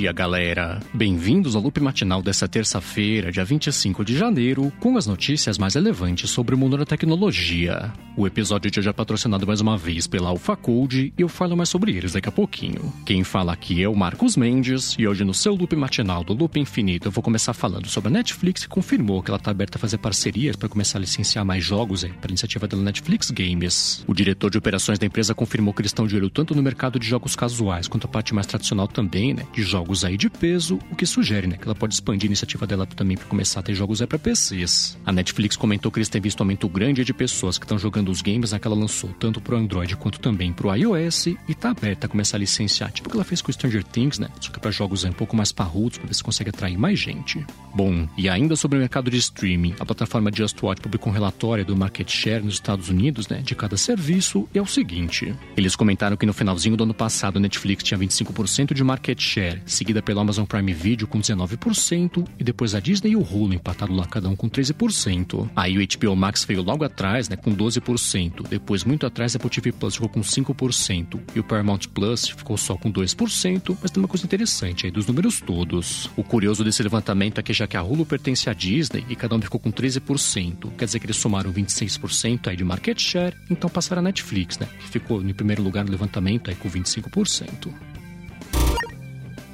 dia, galera! Bem-vindos ao loop matinal dessa terça-feira, dia 25 de janeiro, com as notícias mais relevantes sobre o mundo da tecnologia. O episódio de hoje é patrocinado mais uma vez pela AlphaCode e eu falo mais sobre eles daqui a pouquinho. Quem fala aqui é o Marcos Mendes e hoje no seu loop matinal do Loop Infinito eu vou começar falando sobre a Netflix que confirmou que ela está aberta a fazer parcerias para começar a licenciar mais jogos para a iniciativa da Netflix Games. O diretor de operações da empresa confirmou que eles estão de olho tanto no mercado de jogos casuais quanto a parte mais tradicional também, né, de jogos aí de peso, o que sugere, né, que ela pode expandir a iniciativa dela também para começar a ter jogos aí para PCs. A Netflix comentou que eles têm visto um aumento grande de pessoas que estão jogando os games né, que ela lançou, tanto pro Android quanto também pro iOS, e tá aberta a começar a licenciar, tipo o que ela fez com Stranger Things, né, só que para jogos aí um pouco mais parrudos, para ver se consegue atrair mais gente. Bom, e ainda sobre o mercado de streaming, a plataforma Just Watch publicou um relatório do market share nos Estados Unidos, né, de cada serviço, e é o seguinte: eles comentaram que no finalzinho do ano passado a Netflix tinha 25% de market share, seguida pela Amazon Prime Video com 19% e depois a Disney e o Hulu empatado lá cada um com 13%. Aí o HBO Max veio logo atrás, né, com 12%. Depois muito atrás a Apple TV Plus ficou com 5% e o Paramount Plus ficou só com 2%, mas tem uma coisa interessante aí dos números todos. O curioso desse levantamento é que já que a Hulu pertence à Disney e cada um ficou com 13%, quer dizer que eles somaram 26% aí de market share, então passaram a Netflix, né, que ficou em primeiro lugar no levantamento aí com 25%.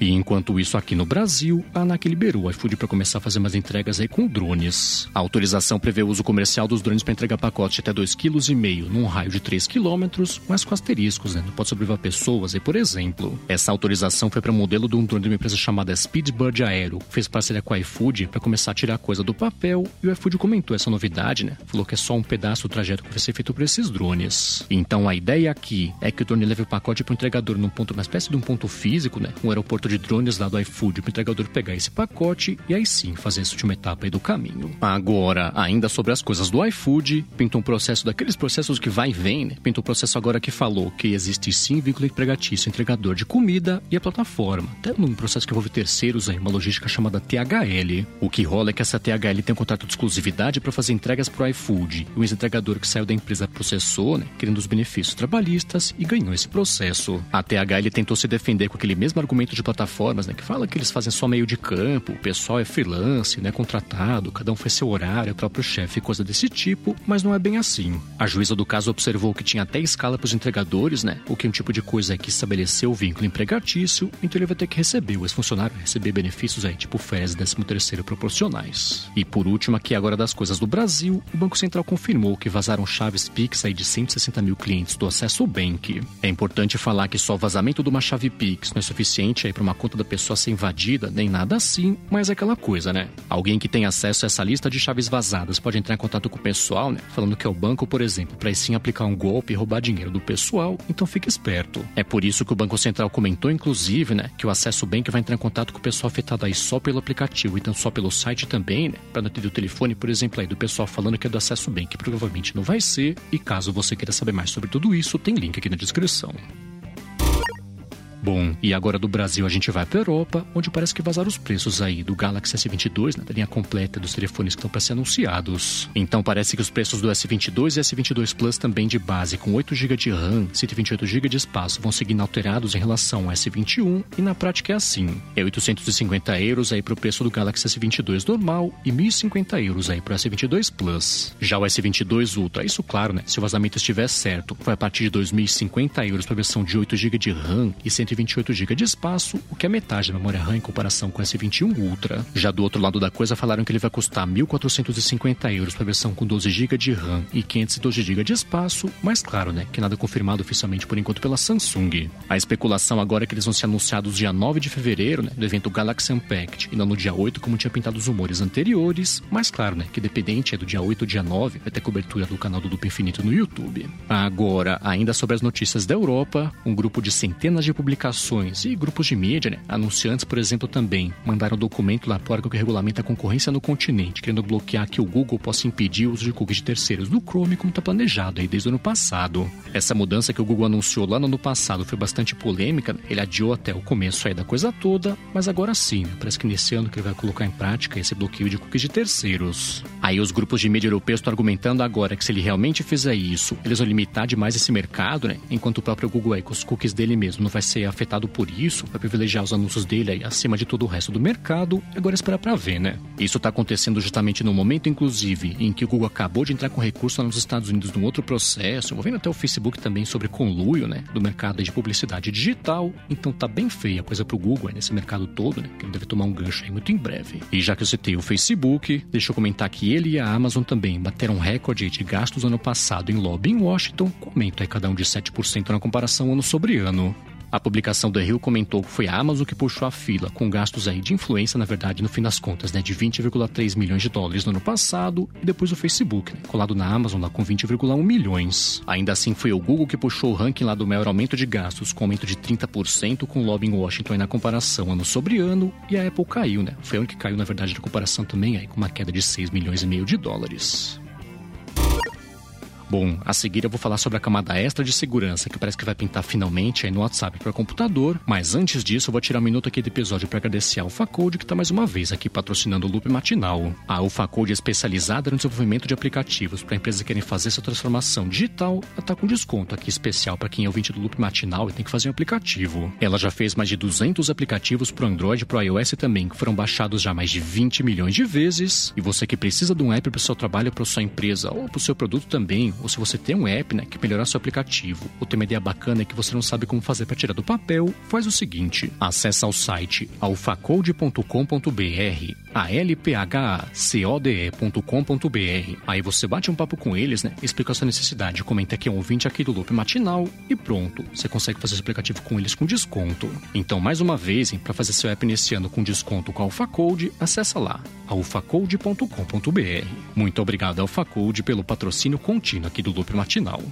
E enquanto isso, aqui no Brasil, a ANAC liberou o iFood para começar a fazer umas entregas aí com drones. A autorização prevê o uso comercial dos drones para entregar pacotes de até 2,5 kg num raio de 3 km, mas com asteriscos, né? Não pode sobreviver pessoas aí, por exemplo. Essa autorização foi para o modelo de um drone de uma empresa chamada Speedbird Aero, que fez parceria com a iFood para começar a tirar coisa do papel, e o iFood comentou essa novidade, né? Falou que é só um pedaço do trajeto que vai ser feito por esses drones. Então a ideia aqui é que o drone leve o pacote para o entregador num ponto, uma espécie de um ponto físico, né? Um aeroporto de drones lá do iFood para o entregador pegar esse pacote e aí sim fazer essa última etapa aí do caminho. Agora, ainda sobre as coisas do iFood, pintou um processo daqueles processos que vai e vem, né? Pintou um processo agora que falou que existe sim vínculo empregatício entregador de comida e a plataforma. Até num processo que envolve terceiros aí, uma logística chamada THL. O que rola é que essa THL tem um contrato de exclusividade para fazer entregas para o iFood. O ex-entregador que saiu da empresa processou, né? Querendo os benefícios trabalhistas e ganhou esse processo. A THL tentou se defender com aquele mesmo argumento de plataforma plataformas, né, que fala que eles fazem só meio de campo, o pessoal é freelance, né, contratado, cada um faz seu horário, o próprio chefe, coisa desse tipo, mas não é bem assim. A juíza do caso observou que tinha até escala para os entregadores, né, o que é um tipo de coisa que estabeleceu o vínculo empregatício, então ele vai ter que receber, o ex-funcionário receber benefícios aí, tipo férias e 13 terceiro proporcionais. E por último, aqui agora das coisas do Brasil, o Banco Central confirmou que vazaram chaves Pix aí de 160 mil clientes do Acesso Bank. É importante falar que só o vazamento de uma chave Pix não é suficiente aí para uma conta da pessoa ser invadida, nem nada assim, mas é aquela coisa, né? Alguém que tem acesso a essa lista de chaves vazadas pode entrar em contato com o pessoal, né? Falando que é o banco, por exemplo, para sim aplicar um golpe e roubar dinheiro do pessoal, então fique esperto. É por isso que o Banco Central comentou, inclusive, né, que o acesso bank vai entrar em contato com o pessoal afetado aí só pelo aplicativo, então só pelo site também, né? Para não ter o telefone, por exemplo, aí do pessoal falando que é do acesso bank, provavelmente não vai ser. E caso você queira saber mais sobre tudo isso, tem link aqui na descrição. Bom, e agora do Brasil a gente vai para Europa, onde parece que vazaram os preços aí do Galaxy S22, né, da linha completa dos telefones que estão para ser anunciados. Então parece que os preços do S22 e S22 Plus também de base, com 8 GB de RAM, 128 GB de espaço, vão seguir inalterados em relação ao S21, e na prática é assim. É 850 euros aí pro preço do Galaxy S22 normal e 1.050 euros aí pro S22 Plus. Já o S22 Ultra, isso claro, né, se o vazamento estiver certo, vai a partir de 2.050 euros para a versão de 8 GB de RAM e 120 128 GB de espaço, o que é metade da memória RAM em comparação com o S21 Ultra. Já do outro lado da coisa, falaram que ele vai custar 1.450 euros para a versão com 12 GB de RAM e 512 GB de espaço, mas claro, né, que nada confirmado oficialmente por enquanto pela Samsung. A especulação agora é que eles vão ser anunciados dia 9 de fevereiro, né, do evento Galaxy Unpacked, e não no dia 8, como tinha pintado os rumores anteriores, mas claro, né, que dependente é do dia 8 ou dia 9, vai ter cobertura do canal do Duplo Infinito no YouTube. Agora, ainda sobre as notícias da Europa, um grupo de centenas de publicações publicações e grupos de mídia, né? anunciantes, por exemplo, também mandaram um documento lá para o que regulamenta a concorrência no continente, querendo bloquear que o Google possa impedir o uso de cookies de terceiros no Chrome, como está planejado aí desde o ano passado. Essa mudança que o Google anunciou lá no ano passado foi bastante polêmica, né? ele adiou até o começo aí da coisa toda, mas agora sim, né? parece que nesse ano que ele vai colocar em prática esse bloqueio de cookies de terceiros. Aí os grupos de mídia europeus estão argumentando agora que se ele realmente fizer isso, eles vão limitar demais esse mercado, né? enquanto o próprio Google aí, com os cookies dele mesmo não vai ser é afetado por isso, vai privilegiar os anúncios dele acima de todo o resto do mercado, agora esperar para ver, né? Isso tá acontecendo justamente no momento, inclusive, em que o Google acabou de entrar com recurso nos Estados Unidos num outro processo, envolvendo até o Facebook também sobre conluio, né? Do mercado de publicidade digital. Então tá bem feia a coisa pro Google nesse mercado todo, né? Que ele deve tomar um gancho aí muito em breve. E já que eu citei o Facebook, deixa eu comentar que ele e a Amazon também bateram recorde de gastos ano passado em lobby em Washington, com aumento aí cada um de 7% na comparação ano sobre ano. A publicação do Rio comentou que foi a Amazon que puxou a fila, com gastos aí de influência, na verdade, no fim das contas, né, de 20,3 milhões de dólares no ano passado, e depois o Facebook, né, colado na Amazon lá com 20,1 milhões. Ainda assim, foi o Google que puxou o ranking lá do maior aumento de gastos, com aumento de 30%, com lobby em Washington aí na comparação ano sobre ano, e a Apple caiu, né? Foi a única que caiu, na verdade, na comparação também, aí com uma queda de 6 milhões e meio de dólares. Bom, a seguir eu vou falar sobre a camada extra de segurança que parece que vai pintar finalmente aí no WhatsApp para computador, mas antes disso eu vou tirar um minuto aqui do episódio para agradecer a AlphaCode que está mais uma vez aqui patrocinando o Loop Matinal. A AlphaCode é especializada no desenvolvimento de aplicativos para empresas que querem fazer essa transformação digital, ela está com desconto aqui especial para quem é ouvinte do Loop Matinal e tem que fazer um aplicativo. Ela já fez mais de 200 aplicativos para Android e para iOS também, que foram baixados já mais de 20 milhões de vezes, e você que precisa de um app para o seu trabalho, para sua empresa ou para o seu produto também, ou se você tem um app né, que melhorar seu aplicativo, ou tem uma ideia bacana que você não sabe como fazer para tirar do papel, faz o seguinte: acessa ao site alfacode.com.br, alphacode.com.br. Aí você bate um papo com eles, né? Explica a sua necessidade, comenta que é um ouvinte aqui do Loop Matinal e pronto, você consegue fazer seu aplicativo com eles com desconto. Então, mais uma vez, para fazer seu app nesse ano com desconto com a AlphaCode, acessa lá alfacode.com.br. Muito obrigado AlphaCode pelo patrocínio contínuo aqui do Loop Matinal.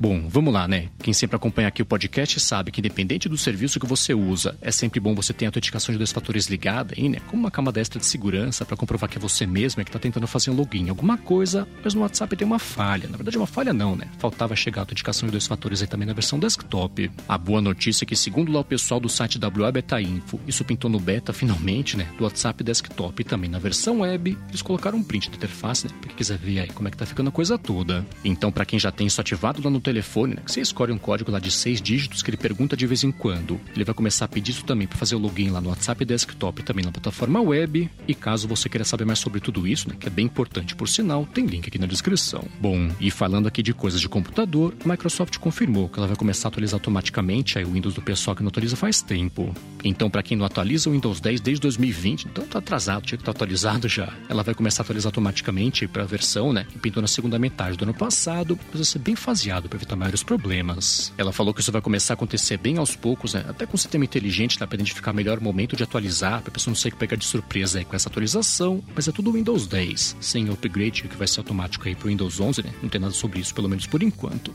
Bom, vamos lá, né? Quem sempre acompanha aqui o podcast sabe que, independente do serviço que você usa, é sempre bom você ter a autenticação de dois fatores ligada aí, né? Como uma camada extra de segurança para comprovar que é você mesmo é que está tentando fazer um login alguma coisa, mas no WhatsApp tem uma falha. Na verdade, uma falha não, né? Faltava chegar a autenticação de dois fatores aí também na versão desktop. A boa notícia é que, segundo lá o pessoal do site WA Beta Info, isso pintou no beta finalmente, né? Do WhatsApp desktop e também na versão web, eles colocaram um print da interface, né? Pra quem quiser ver aí como é que tá ficando a coisa toda. Então, para quem já tem isso ativado lá no telefone, né? Que você escolhe um código lá de seis dígitos que ele pergunta de vez em quando. Ele vai começar a pedir isso também para fazer o login lá no WhatsApp Desktop também na plataforma web. E caso você queira saber mais sobre tudo isso, né? Que é bem importante por sinal, tem link aqui na descrição. Bom, e falando aqui de coisas de computador, Microsoft confirmou que ela vai começar a atualizar automaticamente aí o Windows do pessoal que não atualiza faz tempo. Então, para quem não atualiza o Windows 10 desde 2020, então tá atrasado, tinha que estar tá atualizado já. Ela vai começar a atualizar automaticamente para a versão, né? Que pintou na segunda metade do ano passado, mas vai ser bem faseado para evitar maiores problemas. Ela falou que isso vai começar a acontecer bem aos poucos, né? Até com o sistema inteligente, dá para identificar melhor o momento de atualizar, para a pessoa não sair pegar de surpresa aí com essa atualização, mas é tudo Windows 10, sem upgrade que vai ser automático aí pro Windows 11, né? Não tem nada sobre isso, pelo menos por enquanto.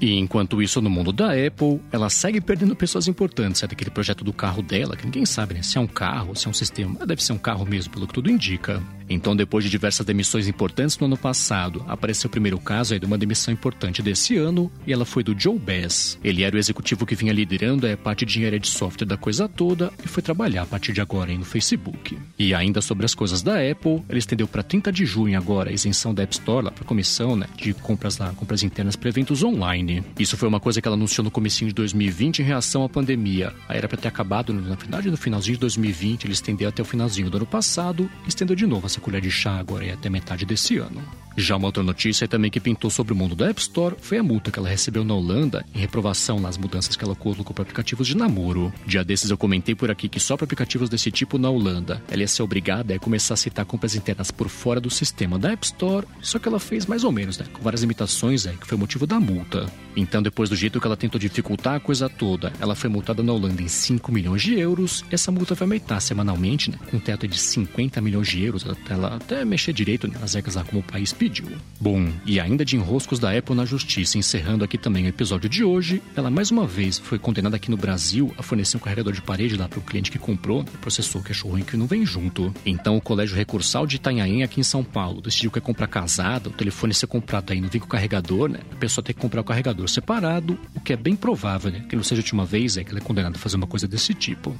E enquanto isso, no mundo da Apple, ela segue perdendo pessoas importantes. É daquele projeto do carro dela, que ninguém sabe né, se é um carro, se é um sistema. Deve ser um carro mesmo, pelo que tudo indica. Então, depois de diversas demissões importantes no ano passado, apareceu o primeiro caso aí de uma demissão importante desse ano, e ela foi do Joe Bass. Ele era o executivo que vinha liderando a parte de engenharia de software da coisa toda e foi trabalhar a partir de agora no Facebook. E ainda sobre as coisas da Apple, ele estendeu para 30 de junho agora a isenção da App Store lá para comissão, né, de compras lá, compras internas para eventos online. Isso foi uma coisa que ela anunciou no comecinho de 2020 em reação à pandemia. Aí era para ter acabado na verdade no finalzinho de 2020, ele estendeu até o finalzinho do ano passado e estendeu de novo essa colher de chá agora e até metade desse ano. Já uma outra notícia também que pintou sobre o mundo da App Store foi a multa que ela recebeu na Holanda em reprovação nas mudanças que ela colocou para aplicativos de namoro. Dia desses eu comentei por aqui que só para aplicativos desse tipo na Holanda ela ia ser obrigada a começar a aceitar compras internas por fora do sistema da App Store, só que ela fez mais ou menos, né? Com várias limitações, é, que foi o motivo da multa. Então, depois do jeito que ela tentou dificultar a coisa toda, ela foi multada na Holanda em 5 milhões de euros. Essa multa vai aumentar semanalmente, né? Com um teto de 50 milhões de euros, ela até mexer direito nas regras lá como o país pediu. Bom, e ainda de enroscos da Apple na justiça, encerrando aqui também o episódio de hoje, ela mais uma vez foi condenada aqui no Brasil a fornecer um carregador de parede lá para o cliente que comprou, processou que achou ruim que não vem junto. Então o Colégio Recursal de Itanhaém, aqui em São Paulo, decidiu que é comprar casada, o telefone ser comprado aí não vem com o carregador, né? A pessoa tem que comprar o carregador separado, o que é bem provável, né? Que não seja a última vez é que ela é condenada a fazer uma coisa desse tipo.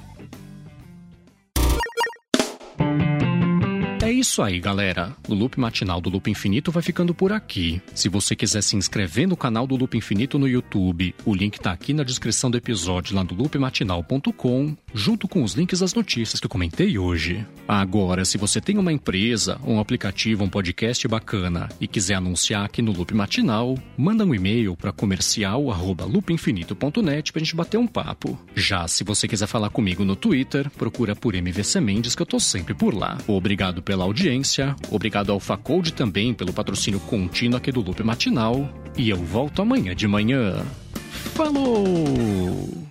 Isso aí, galera. O Loop Matinal do Loop Infinito vai ficando por aqui. Se você quiser se inscrever no canal do Loop Infinito no YouTube, o link tá aqui na descrição do episódio lá do loopmatinal.com, junto com os links das notícias que comentei hoje. Agora, se você tem uma empresa, um aplicativo, um podcast bacana e quiser anunciar aqui no Loop Matinal, manda um e-mail para comercial@loopinfinito.net pra gente bater um papo. Já se você quiser falar comigo no Twitter, procura por MVC Mendes que eu tô sempre por lá. Obrigado pela audiência, obrigado ao Facode também pelo patrocínio contínuo aqui do Loop Matinal, e eu volto amanhã de manhã. Falou!